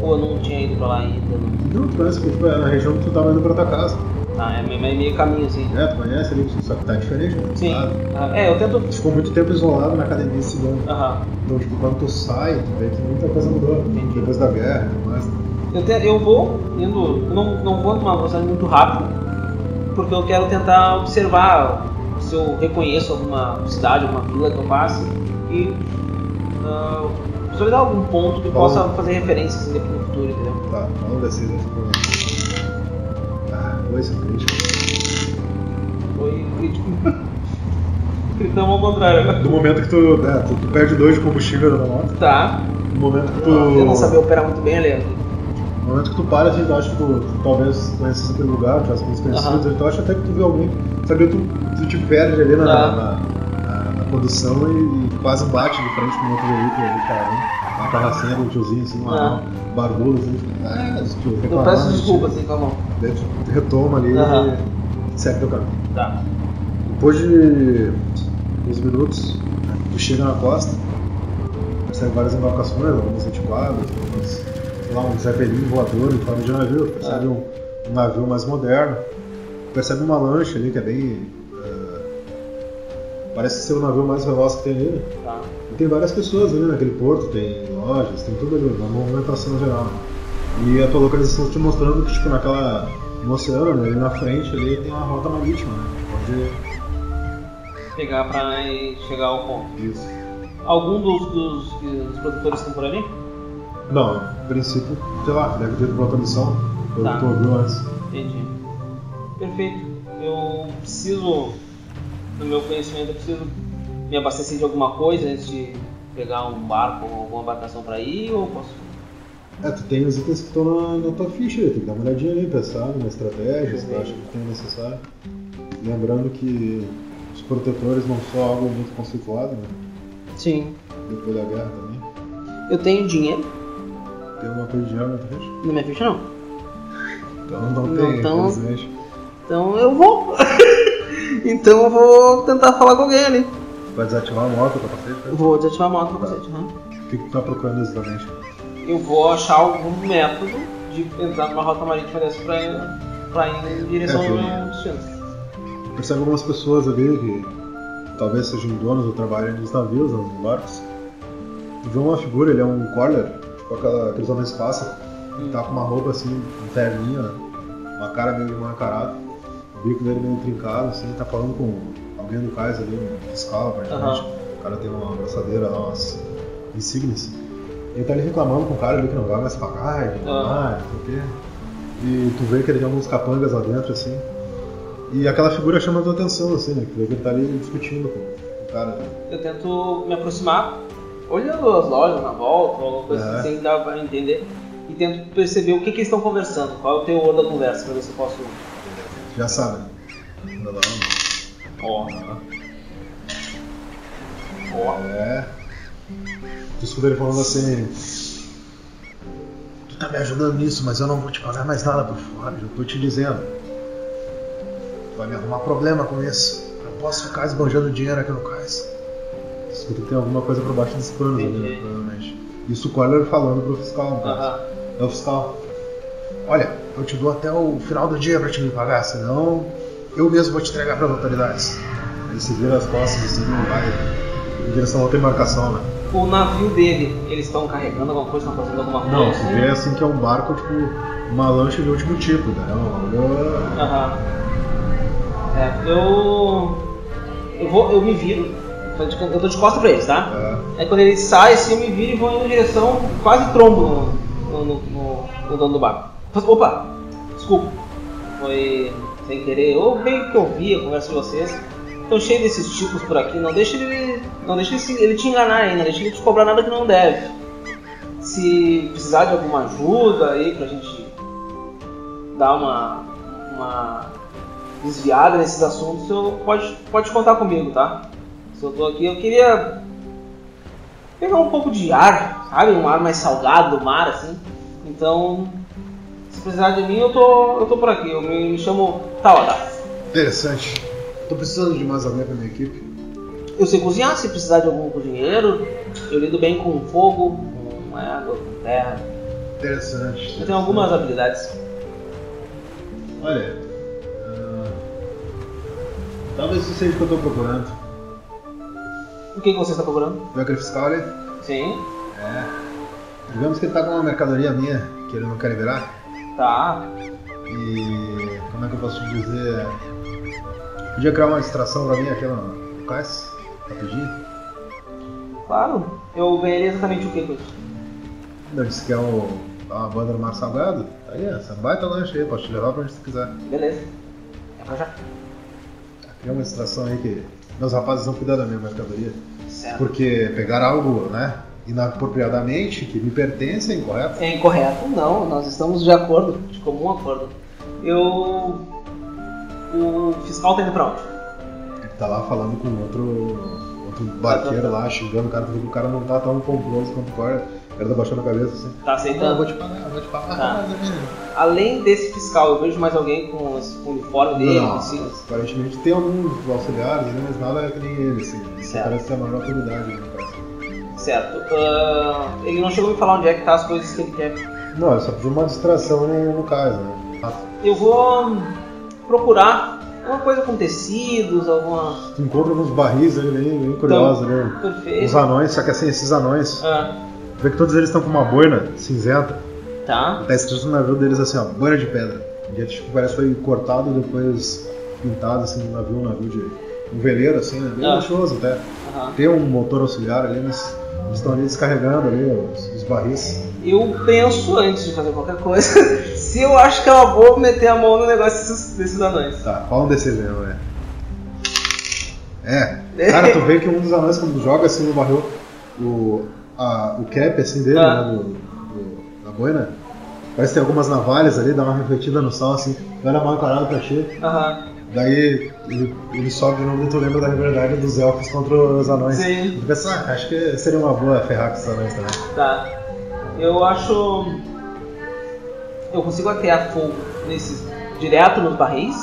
Ou eu não tinha ido pra lá ainda? Não? Tu conhece que tipo, é na região que tu tava indo pra tua casa. Tá, é meio, meio caminho assim. É, tu conhece ali, só que tá diferente, né? Sim. Ah, É, eu tento. Tu ficou muito tempo isolado na academia estudando. Aham. Então, tipo, quando tu sai, tu vê que muita coisa mudou. Entendi. Depois da guerra e tudo mais. Eu, te- eu vou indo, eu não, não vou numa velocidade muito rápida, porque eu quero tentar observar se eu reconheço alguma cidade, alguma vila que eu passe e Só me dá algum ponto que Fala. possa fazer referência assim, depois no futuro, entendeu? Tá, vamos ver se ele ficou. Ah, foi isso, crítico. Foi crítico. Critamos ao contrário agora. Do momento que tu, é, tu, tu perde dois de combustível na moto, Tá. no momento que tu. Eu não sabia operar muito bem ali. No momento que tu para, assim, tu acha que tu, tu talvez conhecesse aquele lugar, tivesse alguns conhecidos, Aham. tu acha até que tu vê alguém, sabe, tu, tu te perde ali na, Tá. na condução e, quase bate de frente com outro veículo ali, cara, né? Uma carracinha do tiozinho, assim, uma, Ah. um barbudo, assim, ah, tio Eu peço assim, desculpa assim com a mão. Retoma ali Aham. e segue teu caminho. Tá. Depois de uns minutos, tu chega na costa, percebe várias embarcações, algumas antiquadas, algumas, sei lá, um zeppelin voador em forma de navio, percebe Ah. um, um navio mais moderno, percebe uma lancha ali que é bem. Parece ser o navio mais veloz que tem ali. né? Tá. E tem várias pessoas ali naquele porto, tem lojas, tem tudo ali, uma movimentação geral. E a tua localização te mostrando que tipo, naquela. no oceano, né, ali na frente ali tem uma rota marítima, né? Pode. Pegar pra chegar ao ponto. Isso. Algum dos, dos, dos produtores estão por ali? Não, a princípio, sei lá, deve ter outra missão, pelo Tá. que tu ouviu antes. Entendi. Perfeito. Eu preciso, no meu conhecimento, eu preciso me abastecer de alguma coisa antes de pegar um barco ou alguma embarcação pra ir ou posso. É, tu tem os itens que estão na, na tua ficha, tem que dar uma olhadinha ali, pensar na estratégia, se tu acha que tem necessário. Lembrando que os protetores não são algo muito conceituado, né? Sim. Depois da guerra também. Eu tenho dinheiro Tem uma coisa de dinheiro na tua ficha? na minha ficha não. Então não Não, tem, então-. Então eu vou. então eu vou tentar falar com alguém ali. Vai desativar a moto, o capacete, né? Vou desativar a moto pra você. Uhum. O que, tu tá procurando exatamente? Eu vou achar algum método de entrar numa rota marítima dessa pra, pra ir em direção É, ao meu destino. Percebe algumas pessoas ali que talvez sejam donos ou trabalhem nos navios, nos barcos. Tu vê uma figura, ele é um collar, tipo aquela, aqueles homens pássaros, ele tá com uma roupa assim, um terninho, né? uma cara meio mal encarada, o bico dele meio trincado, assim, tá falando com alguém do cais ali, um fiscal, praticamente. Aham. O cara tem uma abraçadeira lá, umas insígnias. Ele tá ali reclamando com o cara ali que não vai mais pagar, e não Aham. vai, não sei o quê. E tu vê que ele tem alguns capangas lá dentro, assim. E aquela figura chama a tua atenção, assim, né? Que ele tá ali discutindo com o cara. né? Eu tento me aproximar, olhando as lojas na volta, alguma coisa É. assim, dá pra entender. E tento perceber o que, que eles estão conversando, qual é o teor da conversa, pra ver se eu posso. Já sabe, né? Manda lá. Ó. Ó. É. Tu escuta ele falando assim. Tu tá me ajudando nisso, mas eu não vou te pagar mais nada por fora, já tô te dizendo. Tu vai me arrumar problema com isso. Eu não posso ficar esbanjando dinheiro aqui no cais. Escuta tem alguma coisa por baixo dos panos ali, né, provavelmente. Isso o Collier falando pro fiscal, no caso. Aham. É o fiscal. Olha, eu te dou até o final do dia pra te me pagar, senão eu mesmo vou te entregar pras autoridades. Ele se vira as costas assim e vai em direção a outra embarcação, né? O navio dele, eles estão carregando alguma coisa, estão fazendo alguma coisa? Não, tu vê assim que é um barco, tipo, uma lancha de último tipo, entendeu? Algo- Aham. É, eu. Eu vou. Eu me viro. Eu tô de costas pra eles, tá? É, Aí quando ele sai, assim, eu me viro e vou em direção, quase trombo no, no, no- no dono do barco. Opa, desculpa, foi sem querer, ou meio que eu vi a conversa de vocês. Tô cheio desses tipos por aqui, não deixa ele. Não deixa ele, ele te enganar aí, não deixa ele te cobrar nada que não deve. Se precisar de alguma ajuda aí pra gente dar uma, uma desviada nesses assuntos, eu, pode, pode contar comigo, tá? Se eu tô aqui, eu queria pegar um pouco de ar, sabe? Um ar mais salgado do mar, assim. Então, se precisar de mim, eu tô, eu tô por aqui. Eu me, me chamo Tawada. interessante. Tô precisando de mais alguém pra minha equipe. Eu sei cozinhar, se precisar de algum cozinheiro. Eu lido bem com fogo, com água, com terra. Interessante. Eu tenho algumas habilidades. Olha, ah, talvez isso seja o que eu tô procurando. O que, que você está procurando? Aquele fiscal ali? Sim, É. Digamos que ele tá com uma mercadoria minha que ele não quer liberar. Tá. E como é que eu posso te dizer? Podia criar uma distração pra mim aqui no, no cais? Rapidinho? Claro. Eu ganharia exatamente o que com isso? Não, disse que é o, a banda do Mar Salgado. Tá Aí, essa baita lanche aí, posso te levar pra onde você quiser. Beleza. É pra já. Aqui é uma situação aí que meus rapazes não cuidam da minha mercadoria. Certo. Porque pegar algo, né, inapropriadamente, que me pertence, é incorreto. É incorreto? Não, nós estamos de acordo, de comum acordo. Eu. O fiscal tá indo pra onde? Ele tá lá falando com outro, outro barqueiro lá, xingando o cara, porque o cara não tá tão pomposo quanto o cara. O cara tá baixando a cabeça assim. Tá Ah, aceitando? vou te pagar, eu vou te pagar. Tá. Além desse fiscal, eu vejo mais alguém com esse com o uniforme dele, Não, assim. aparentemente tem alguns auxiliares, né, mas nada que nem ele, assim. Ele Certo. parece ter a maior autoridade né, parece. Certo. Ah, ele não chegou a me falar onde é que tá as coisas que ele quer. Não, ele só pediu uma distração no, no caso, né? Eu vou procurar alguma coisa com tecidos, alguma. Tu encontra alguns barris ali, bem, bem curiosos ali. Uns Perfeito. anões, só que assim, esses anões, Ah, vê que todos eles estão com uma boina cinzenta. tá. Tá escrito no navio deles assim, ó, boina de pedra. E tipo, parece que foi cortado e depois pintado assim no navio, um navio de. um veleiro assim, né? Bem Ah. luxuoso até. Aham. Tem um motor auxiliar ali, mas eles estão ali descarregando ali os, os barris. Eu penso antes de fazer qualquer coisa, se eu acho que é uma boa meter a mão no negócio desses, desses anões. Tá, qual um desses mesmo, é? É, cara, tu vê que um dos anões quando joga assim no barril, o, a, o cap assim dele, Ah. né, do, do- da boina, parece que tem algumas navalhas ali, dá uma refletida no sol assim, olha mal encarado pra ti. Aham. Daí ele, ele sobe de novo e tu lembra da rivalidade dos elfos contra os anões. Sim. Tu pensa, ah, acho que seria uma boa ferrar com os anões também. Tá. Eu acho. Eu consigo atear fogo nesses. direto nos barris?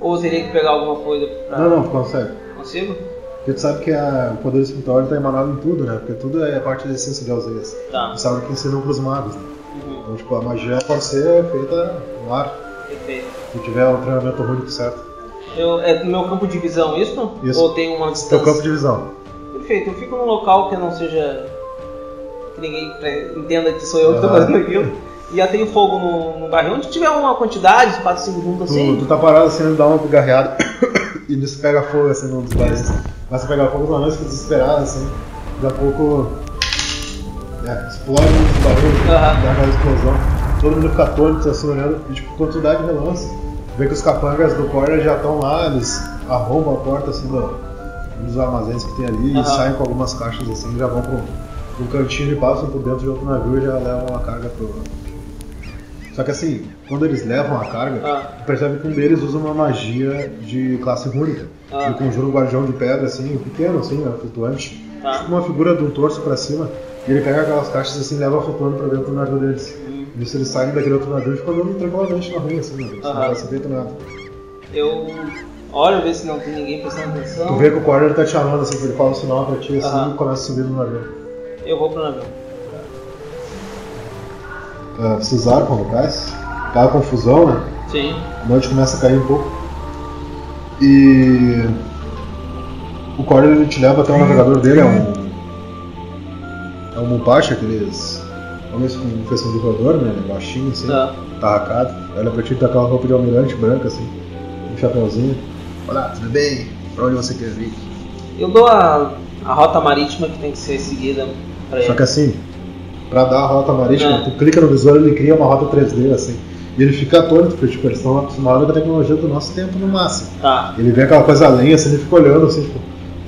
Ou teria que pegar alguma coisa pra. Não, não, consegue. Consigo? Porque tu sabe que a- o poder espiritual tá emanado em tudo, né? Porque tudo é parte da essência de Alzeias. Tá. Tu sabe que ensinam pros magos, né? Uhum. Então, tipo, a magia pode ser feita no ar, Perfeito. se tiver o treinamento rúnico certo. Eu, é no meu campo de visão isso? Isso. Ou tem uma Teu distância? campo de visão. Perfeito, eu fico num local que não seja. que ninguém entenda que sou eu que Aham. fazendo aquilo. E já tenho fogo no, no barril. Onde tiver uma quantidade, quatro, cinco juntos Tu, assim. tu tá parado assim, dá uma garreada e nisso pega fogo assim num dos. Começa a pegar fogo, os anões ficam desesperados assim. Daqui a pouco. É, explode um dos barris, Aham. dá aquela explosão. Todo mundo fica atônito assim olhando e tipo, quantidade de relance. Vê que os capangas do corner já estão lá, eles arrombam a porta assim do, dos armazéns que tem ali Aham. e saem com algumas caixas assim, já vão pro, pro cantinho e passam por dentro de outro navio e já levam a carga pro. Só que assim, quando eles levam a carga, Ah. percebe que um deles usa uma magia de classe única. Ah. Ele conjura um guardião de pedra assim, pequeno assim, né, flutuante. Tá. Tipo uma figura de um torso pra cima. E ele pega aquelas caixas assim e leva flutuando pra dentro do navio deles. Nisso eles saem daquele outro navio e ficam andando tranquilamente na rua, assim, né? Não ser feito nada. Eu olho, ver se não tem ninguém prestando atenção. Tu vê que o Corner tá te chamando assim, ele fala um sinal pra ti assim Aham. e começa a subir no navio. Eu vou pro navio. Uh, vocês arcam no cais, aquela confusão, né? Sim. A noite começa a cair um pouco. E o Corner ele te leva até o navegador dele, é um. É um Mupache, aqueles. Homens com feição de roedor, né? Baixinho assim, Tá. tarracado. Olha pra ti tá aquela roupa de almirante branca assim, um chapeuzinho. Olá, tudo bem? Pra onde você quer vir? Eu dou a, a rota marítima que tem que ser seguida pra ele. Só que assim, pra dar a rota marítima, É. tu clica no visor ele cria uma rota 3D assim. E ele fica atônito, porque tipo, eles estão acostumados com a tecnologia do nosso tempo no máximo. Tá. Ele vê aquela coisa além, assim, ele fica olhando, assim, tipo.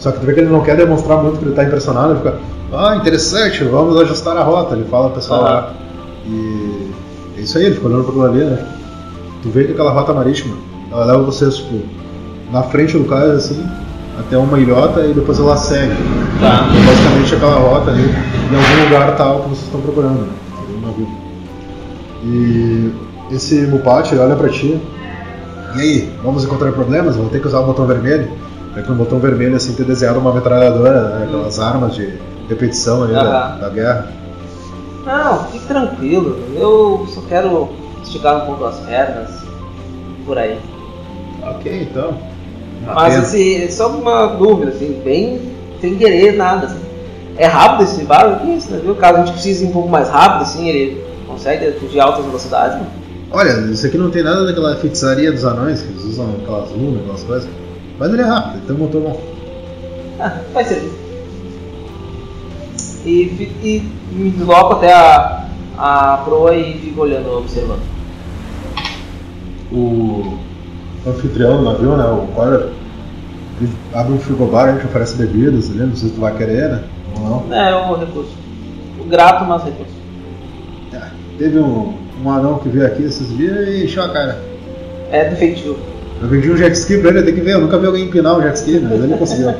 Só que tu vê que ele não quer demonstrar muito que ele tá impressionado, ele fica, ah, interessante, vamos ajustar a rota, ele fala pro pessoal lá. E é isso aí, ele fica olhando pra aquilo ali, né? Tu vê que aquela rota marítima, ela leva vocês, tipo, na frente do cais, assim, até uma ilhota e depois ela segue. Tá. Então, basicamente aquela rota ali, em algum lugar tal que vocês estão procurando, né? E esse ele olha pra ti. E aí, vamos encontrar problemas? Vou ter que usar o botão vermelho? É que no botão vermelho assim ter desenhado uma metralhadora, né? aquelas armas de repetição ali da, da guerra. Não, fique tranquilo. Eu só quero esticar um pouco as pernas. Por aí. Ok, então. Uma Mas pena. assim, é só uma dúvida, assim, bem sem querer nada. Assim. É rápido esse barco? Isso, né? viu? Caso a gente precise ir um pouco mais rápido, assim, ele consegue atingir altas velocidades? né? Olha, isso aqui não tem nada daquela feitiçaria dos anões que eles usam aquelas lunas, aquelas coisas. Mas ele é rápido, um motor bom. Ah, vai ser. E, e me desloco até a, a proa e fico olhando, observando. O anfitrião do navio, né, o Coller, ele abre um frigobar, a gente oferece bebidas ali, não sei se tu vai querer, né? Ou não. É, o recurso. O grato, mas recurso. É, Teve um, um anão que veio aqui esses dias e encheu a cara. É defeitivo. Eu vendi um jet ski pra ele, tem que ver, eu nunca vi alguém empinar um jet ski, mas ele conseguiu.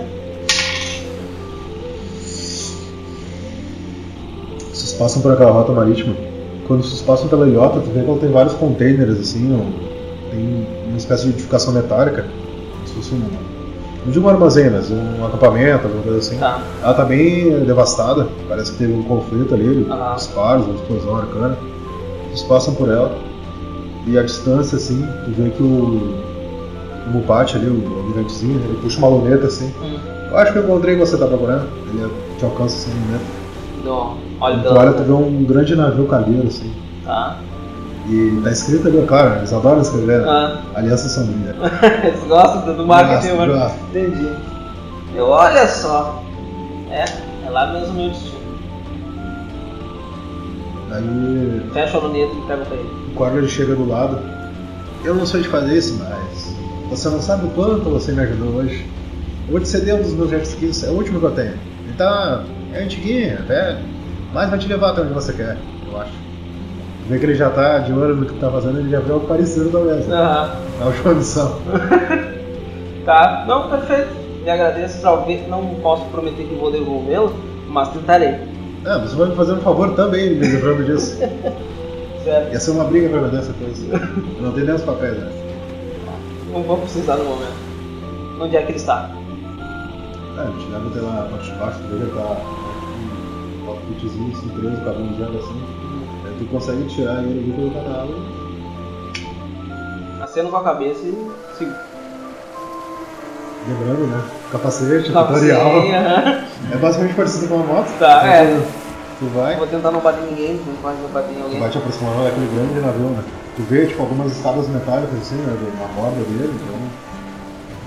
Vocês passam por aquela rota marítima. Quando vocês passam pela ilhota, tu vê que ela tem vários containers assim, tem uma espécie de edificação metálica, como se fosse um. Não digo um armazém, mas um acampamento, alguma coisa assim. Tá. Ela tá bem devastada, parece que teve um conflito ali, Aham. disparos, uma explosão arcana. Vocês passam por ela e a distância, assim, tu vê que o, o Mupati ali, o almirantezinho, ele puxa uma luneta assim. Hum. Eu acho que eu encontrei você tá procurando. Ele te alcança assim luneta. Não, olha Tu olha, tu vê um grande navio cargueiro, assim. Tá. E tá escrito ali, claro, eles adoram escrever, né? Ah, Aliança Sombria. eles gostam do marketing, mano. Entendi. Eu, olha só. É, é lá mesmo meu destino. Aí Fecha a luneta e pega pra ele. o Corner chega do lado. Eu não sei de fazer isso, mas você não sabe o quanto você me ajudou hoje. Eu vou te ceder um dos meus jet skis, é o último que eu tenho. Ele tá. é antiguinho, até. Mas vai te levar até onde você quer, eu acho. Vê que ele já tá de olho no que tu tá fazendo, ele já viu algo parecido talvez. né? Aham. Na última missão. Tá. Não, perfeito. Me agradeço. Talvez não posso prometer que vou devolvê-lo, mas tentarei. Ah, você vai me fazer um favor também, me livrando disso. Certo. Ia ser uma briga pra vender essa coisa. Eu não tenho nem os papéis, né? Não vou precisar no momento. Onde é que ele está? É, a gente deve ter lá na parte de baixo dele, tá um cockpitzinho assim, preso, cabanjando assim. Tu consegue tirar ele ali pelo canal e Aceno com a cabeça e sigo. lembrando, né? Capacete, Tá, tutorial. É basicamente parecido com uma moto. Tá, Então, é. Tu vai, Vou tentar não bater ninguém, não não bater em alguém. vai te aproximando daquele grande navio, né? Tu vê, tipo, algumas escadas metálicas assim, né? Na borda dele, então.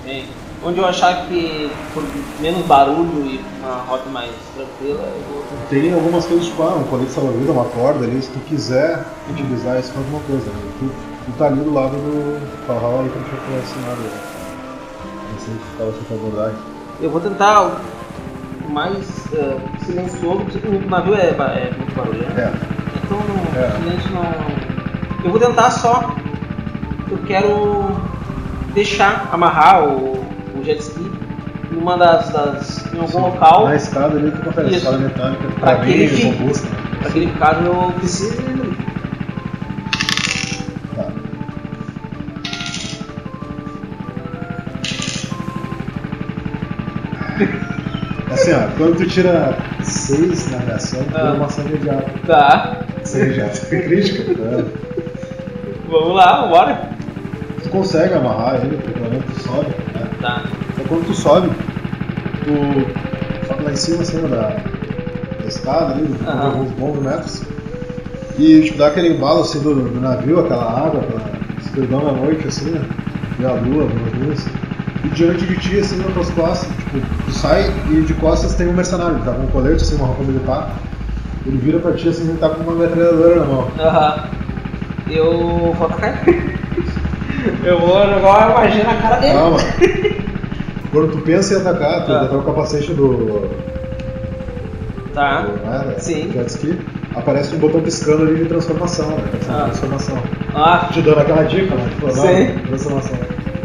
Sim. Onde eu achar que por menos barulho e uma rota mais tranquila, eu vou. Tem algumas coisas, tipo, ah, um colete salva-vida, uma corda ali, se tu quiser utilizar isso pra alguma coisa, né? Tu, tu tá ali do lado do Valhalla aí que a gente vai ensinado. Né? Não sei se ficava essa abordagem. Eu vou tentar o mais eh, silencioso. O navio é, é muito barulhento. É, Então É. silêncio não. Eu vou tentar só. Eu quero deixar amarrar o, o jet ski em uma das. das em algum sim. local. Na escada ali tu confere, Isso. escada metálica, pra que ele fique. robusta. Para aquele caso eu preciso. Tá. Assim, ó, quando tu tira 6 na reação, tu Ah. ganha uma ação imediata. Tá. Seja já é crítica, tá? Vamos lá, bora. Tu consegue amarrar ele, porque pelo menos tu sobe, né? Tá. Então quando tu sobe, tu sobe lá em cima, assim, da, da escada ali, de alguns bons metros. E tipo, dá aquele embalo assim do, do navio, aquela água, aquela escuridão da noite, assim, né? Vê a lua, vê as luzes. E diante de ti, assim, nas tuas costas, tipo, tu sai e de costas tem um mercenário, tá com um colete, assim, uma roupa militar. Ele vira pra ti, assim, ele tá com uma metralhadora na mão. Aham. Eu vou atacar. eu vou jogar uma magia na cara dele. Calma. Quando tu pensa em atacar, tu Ah. até o capacete do, Tá. do né, Sim. jet ski, aparece um botão piscando ali de transformação, né? Essa Ah. transformação. Ah, Te dando aquela dica, né? Tipo, não, Sim. transformação.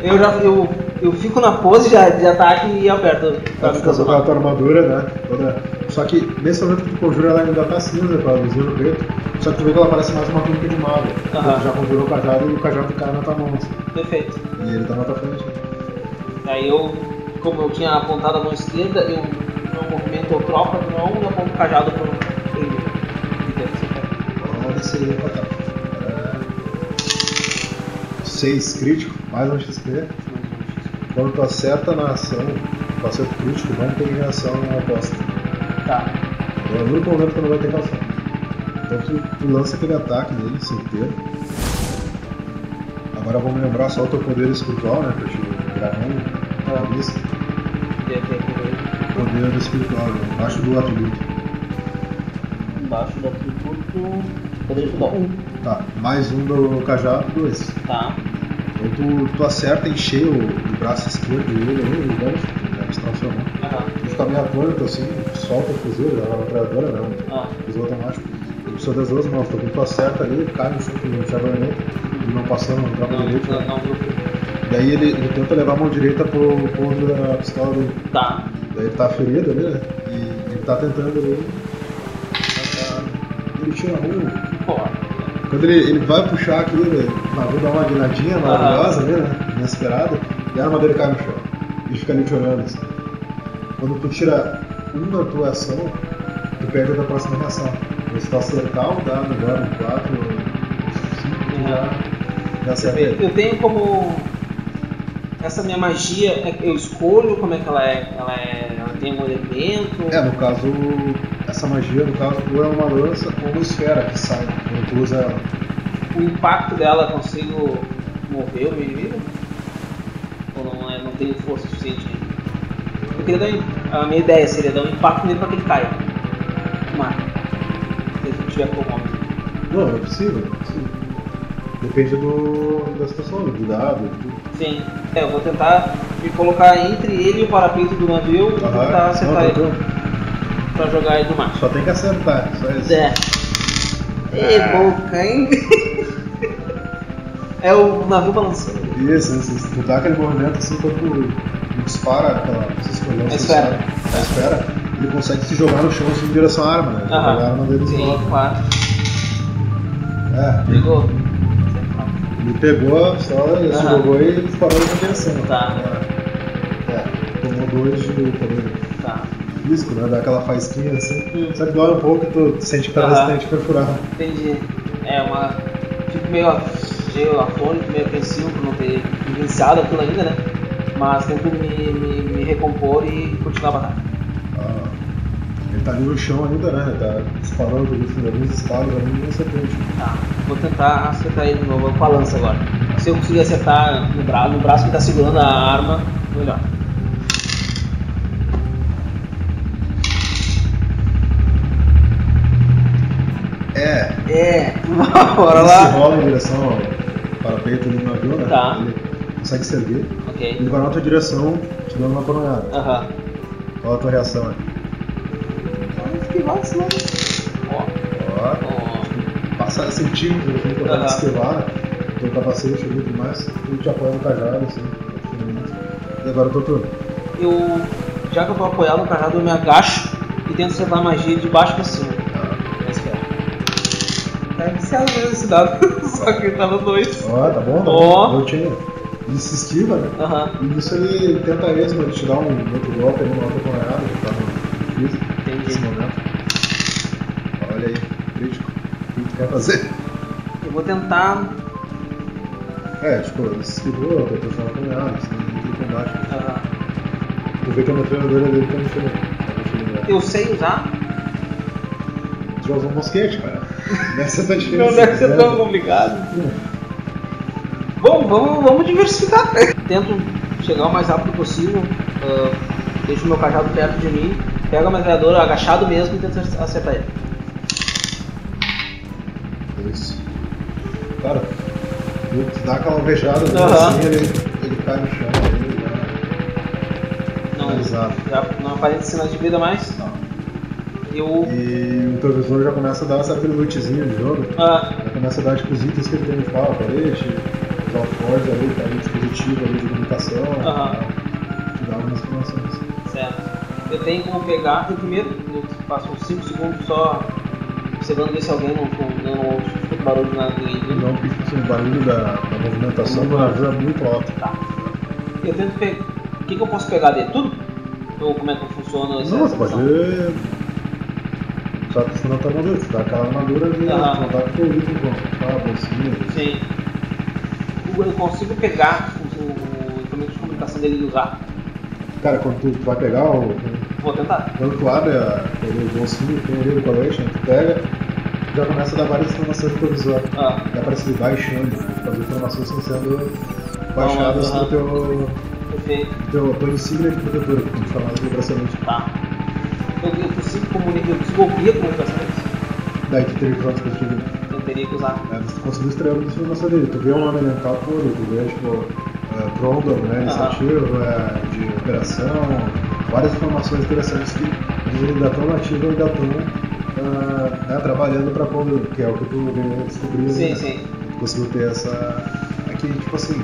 eu já. Eu, eu fico na pose de, de ataque e aperto pra Tá me ficando com a tua armadura, né? Toda... Só que nesse momento que tu conjura ela ainda tá cinza com a luzinha no peito. Só que tu vê que ela parece mais uma túnica de mago. Aham. Tu já conjurou o cajado e o cajado cai na tua mão. Assim. Perfeito. E ele tá na tua frente. Aí eu, como eu tinha apontado a mão esquerda, eu no movimento eu troco a mão e aponto o cajado pro ele. Vamos descer ele pra cá. É... 6 crítico, mais um XP. Quando tu acerta na ação, o acerto crítico não tem reação oposta. Tá. É o único momento que não vai ter reação. Então tu, tu lança aquele ataque nele, certeiro. Agora vamos lembrar só o teu poder espiritual, né? Pra te virar lista. Deve ter aqui. Poder espiritual, né, embaixo do atributo. embaixo tu poderia te dar um. Tá, mais um do cajado, dois. Tá. Aí tu, tu acerta em cheio o, braço esquerdo dele aí, o gancho, né, distracional. Aham. Ele fica meio atônito assim, solta o fuzil, ele uma metralhadora, né? Ah. Fuzil automático. Ele precisa das duas mãos, quando tu acerta ali, ele cai no chão, não tinha baioneta, ele não passando Não, direito. não, né? não, viu? Daí ele, ele tenta levar a mão direita pro ponto da pistola dele. Tá. Daí ele tá ferido ali, né? E ele tá tentando ali. Ele tira um. Porra. Quando ele, ele vai puxar aquilo, ele, o navio dá uma guinadinha maravilhosa ali, né? Inesperada, e a arma dele cai no chão. E fica ali te olhando assim. Quando tu tira uma tua ação, tu perde a tua próxima reação. Se tu acertar o dado agora, um 4, 5, tu já, já acerta Eu tenho como. Essa minha magia, é eu escolho como é que ela é. Ela, é, ela tem um elemento. É, no caso, essa magia, no caso, ou é uma lança ou uma esfera que sai quando tu usa ela. O impacto dela eu consigo mover o meu inimigo? Ou não, é, não tenho força suficiente ainda? Eu queria dar. A minha ideia seria dar um impacto nele para que ele caia. Mata. Se ele tiver como. Não, é possível, é possível. Depende do, da situação, do dado, tudo. Sim. É, eu vou tentar me colocar entre ele e o parapeito do navio e tentar acertar ele pra jogar ele no mar. Só tem que acertar, só isso. É. Ei, boca, hein? É o navio balançando. Isso, isso, isso. Tu dá aquele movimento assim quando tu dispara aquela. Você escolheu A esfera. A esfera, ele consegue se jogar no chão assim em direção à arma, né? Aham. pegar a arma dele de Sim, claro. É, Pegou? ele pegou a pistola, ele se Aham. jogou e disparou na direção. Tá. É. É, tomou dois de poder Tá. físico, né? Dá aquela faísquinha assim. Hum. Só que dói um pouco e tu sente que tá Aham. resistente perfurado. Entendi. É uma. Fico meio, meio afônico, meio apreensivo por não ter vivenciado aquilo ainda, né? Mas tento me, me, me recompor e continuar a batalha. Ah, ele tá ali no chão ainda, né? Ele tá disparando por alguns disparos ali e você tente. Tá. Vou tentar acertar ele de novo com a lança agora. Se eu conseguir acertar no, bra no braço que tá segurando a arma, melhor. É, É, bora ele se lá. rola em direção ao parapeito ali no avião, né? Tá. Ele consegue se erguer. Ok. Ele vai na tua direção, te dando uma coronhada. Aham. Qual a tua reação aí? Esquivar isso não. Ó. Ó, Ó. passar centímetros assim, pra Aham. esquivar, teu capacete ali e tudo mais, tu te apoia no cajado, assim. E agora o teu turno. Eu, já que eu tô apoiado no cajado, eu me agacho e tento acertar a magia de baixo pra cima. Tá. Na esfera. Tá viciado mesmo esse dado, só que tá no 2. Ó, tá bom, tá Ó. bom. Eu tinha. Ele se esquiva, né? Aham, E nisso ele tenta mesmo, ele te dá um outro golpe uma outra coronhada, que tá no físico nesse entendi. momento. Olha aí, crítico. O que tu quer fazer? Eu vou tentar. É, tipo, ele se esquivou, tentou chamar a coronhada, assim, no combate. aham. Tu vê que a metralhadora dele tá diferente. Tá. Eu sei usar. Tu já usou um mosquete, cara. Tá difícil. Não deve ser tão complicado. Bom, vamos, vamos diversificar. Tento chegar o mais rápido possível. ah, deixo meu cajado perto de mim. Pego a metralhadora agachado mesmo e tento acertar ele. Isso. Cara, tu dá aquela alvejada Aham. assim, ele, ele cai no chão, ele já Não, finalizado. já não aparece sinais de vida mais. Não. Eu. E o teu visor já começa a dar essa aquele lootzinho de jogo. ah, Já começa a dar tipo os itens que ele tem de pau, colete, alforjes ali, tá ali, dispositivo ali de comunicação. Aham. Te dá algumas informações. certo. Eu tenho como pegar. Eu primeiro, passo uns 5 segundos só observando ver se alguém não, não, não escuta barulho na ninguém. Não, porque tipo, assim, o barulho da, da movimentação do navio é muito alto. Tá. Eu tento pegar. O que, que eu posso pegar dele? Tudo? Ou como é que funciona essa Não, você pode. situação? Só que você não tá armadura, você dá aquela armadura de dá com o item com tá, bolsinha. Sim. Eu consigo pegar o, o instrumento de comunicação dele e usar? Cara, quando tu, tu vai pegar o. Vou tentar. Quando tu abre a, o bolsinho que tem ali do colete, né, tu pega, já começa a dar várias informações pro visor. Ah, Dá pra se baixando, as informações estão sendo baixadas Aham. pro teu, perfeito. teu, tua insígnia de protetor, como chamado bracelete. Tá. Eu, eu consigo comunicar, eu consigo ouvir a comunicação deles? Daí tu um dispositivo. Eu teria que usar. É, você conseguiu extrair alguma informação dele. Tu vê um nome elemental todo, tu vê, tipo, é, Trondor, né, iniciativa, é, de operação, várias informações interessantes que dizem ele ainda tão nativo e ainda tão ah, né, trabalhando pra Condor, que é o que tu veio descobrir. Sim, né? sim. Tu conseguiu ter essa. Aqui, tipo assim.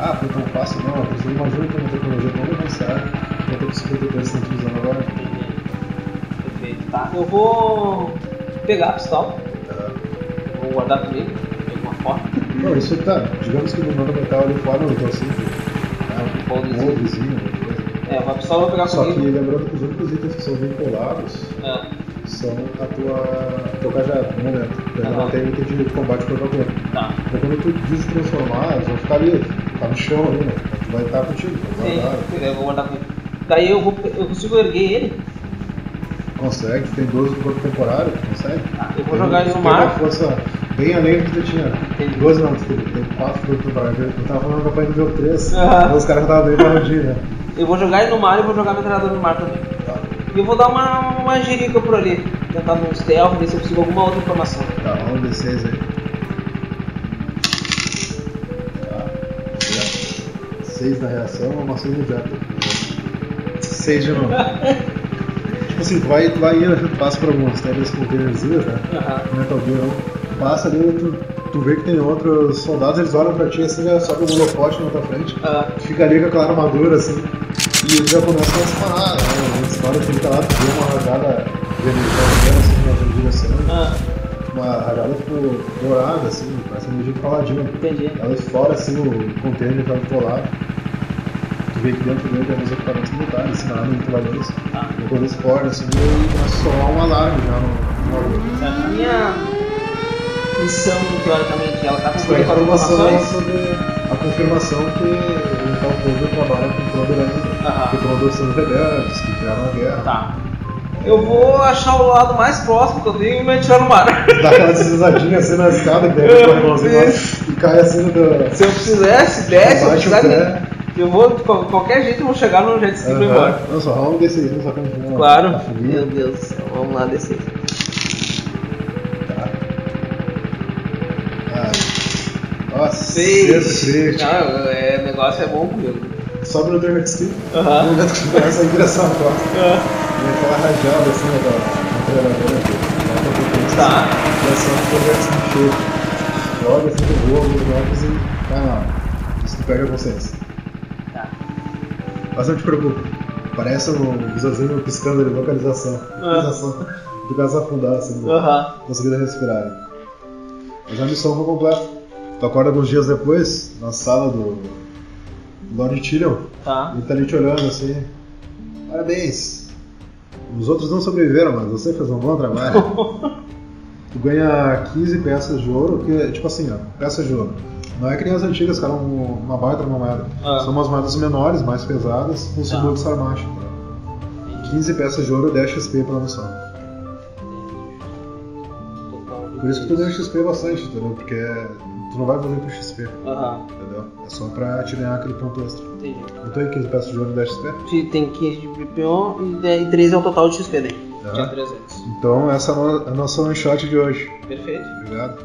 Ah, foi tão fácil, não. Você imagina que é uma tecnologia tão avançada quanto a que os computadores estão utilizando agora. Entendi. Perfeito. Tá. Eu vou pegar a pistola. Guardar comigo. De alguma forma. Não, isso tá. Digamos que no nano metal ele forma um então simples. Um Um folderzinho. moldezinho, uma coisa. É, uma pistola eu vou pegar Só que comigo. lembrando que os únicos itens que são vinculados É. são a tua. teu cajado, no momento. Então ele Aham. não tem item de combate por qualquer. Tá. Então quando tu destransformar, eles vão ficar ali, tá no chão ali, né? Tu vai estar contigo, tá Sim, eu vou guardar comigo. Daí eu vou. Eu consigo erguer ele. Consegue, tem 12 do corpo temporário, consegue. Tá, eu vou Tem- jogar ele no tem uma mar. força bem além do que tu tinha. Entendi. 12 não, tu tem, tem 4 do corpo temporário. Eu tava falando campanha do nível 3, Aham. então os caras estavam bem parodindo, né? Eu vou jogar ele no mar e vou jogar meu treinador no mar também. Tá, E eu vou dar uma, uma girica por ali. Tentar no stealth, ver se eu consigo alguma outra informação. tá, vamos D6 aí. Tá, 6 na reação, uma ação imediata. 6 de novo. tipo assim, tu vai, tu vai indo, tu passa por alguns, tem aqueles containerzinhos, né? Aham. Metal Gear 1, passa ali, tu, tu vê que tem outros soldados, eles olham pra ti assim, já sobe um holofote na tua frente, tu fica ali com aquela armadura assim, e eles já começam a disparar, né? Eles tu fica lá, tu vê uma rajada vermelha assim na tua direção, ah, uma rajada tipo dourada assim, parece um energia de paladino. entendi. Ela explora assim o container que do teu lado. Vê que dentro dele tem uns equipamentos militares, assim, na arma de trabalhadores. Ah. E quando explodem assim, ele começa a soar um alarme já no, no bagulho. A minha missão, teoricamente, ela tá cumprindo com informações. sobre a confirmação que o tal povo trabalha com o Condor ainda. Aham. Que o Condor são os rebeldes, que criaram a guerra. Tá. Eu vou achar o lado mais próximo que eu tenho e me atirar no mar. Dá aquela deslizadinha assim na escada, que irmãozinho lá e cai assim no. do- Se eu fizesse, desce, eu Bate o precisar, pé. Eu vou, de qual- qualquer jeito, eu vou chegar no jet ski e vou embora. Não, só rola um desse aí, só que não Claro. tá Meu. Deus do céu, vamos lá descer. Tá. Ai. Nossa, Seis. Não, é, o negócio é bom comigo. Sobe no teu jet ski. Aham. No momento que tu começa a direção à costa. E aquela rajada assim, da. Ela tá. Tá. E assim, teu jet ski cheio. Joga assim, tu voa alguns metros e na água. Isso tu pega a consciência. Mas não te preocupe. Parece um visorzinho piscando de localização. Ah. Localização. Tu começa a afundar assim? Aham. conseguindo respirar. Mas a missão foi completa. Tu acorda alguns dias depois, na sala do Lord Tyrion, Tá. ele tá ali te olhando assim. Parabéns! Os outros não sobreviveram, mas você fez um bom trabalho. tu ganha 15 peças de ouro, que é tipo assim, ó, peças de ouro. Não é que nem as antigas, cara, um- uma baita numa moeda. Ah. São umas moedas menores, mais pesadas, com símbolo de Sarmash. Tá? 15 peças de ouro e 10 XP pela missão. Por isso que tu ganha XP bastante, entendeu? Porque tu não vai fazer por XP, Aham. entendeu? É só pra te ganhar aquele ponto extra. Entendi. Não tem 15 peças de ouro e 10 XP? Se Tem 15 de BPO e daí 13 é o total de XP. Tá. Tinha 300. Então essa é a nossa one shot de hoje. Perfeito. Obrigado.